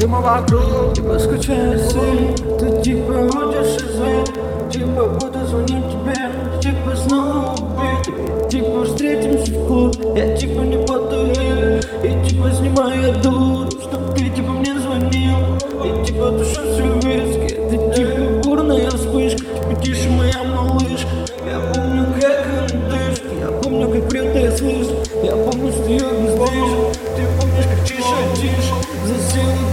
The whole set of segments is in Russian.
дыма вокруг. Типа скучаю сильно, ты типа будешь извин Типа буду звонить тебе, типа снова убить. Типа встретимся в клуб, я типа не подаю И типа снимаю я дуру, чтоб ты типа мне звонил. И типа душа все в виске, ты типа бурная вспышка. Типа тише моя малышка, я помню как дышит Я помню как прет я слышу, я помню что ее бездышит Ты помнишь как тише, тише, дышит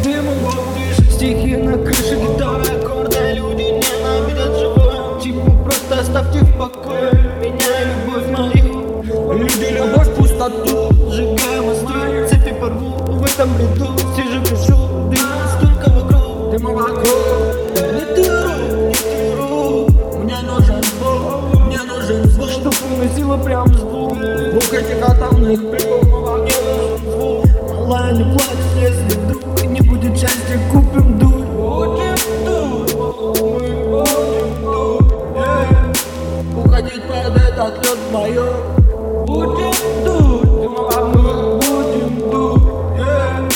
Стихи на крыше, гитара, аккорды, люди ненавидят живое Типа просто оставьте в покое меня и любовь мою Люди любовь в пустоту, сжигаю мосты, цепи порву В этом бреду сижу, пишу, дыма столько вокруг Дыма вокруг, не тыру, не тыру Мне нужен звук, мне нужен звук. Чтоб уносило прям двух Звук этих атомных приколов Мне нужен звук. Малая, не плачь, если вдруг под этот лед вдвоем Будем тут, дыма вокруг, будем тут yeah.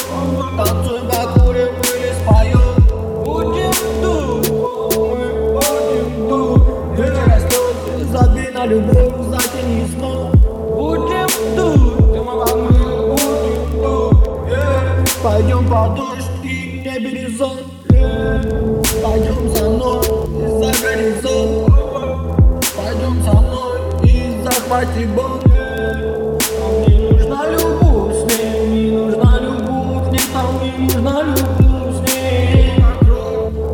Танцуем, покурим или споем Будем тут, мы будем тут Ветер растет, забей на любовь, затяни снова Будем тут, дыма вокруг, будем тут yeah. Пойдем под дождь и не горизонт yeah. Пойдем за мной захвати Бог Мне нужна любовь с ней, мне нужна любовь, не там мне нужна любовь с ней.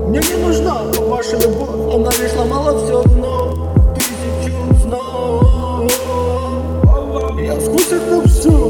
Мне не нужна ваша любовь, она лишь сломала все вновь Тысячу снов. Я сквозь это все,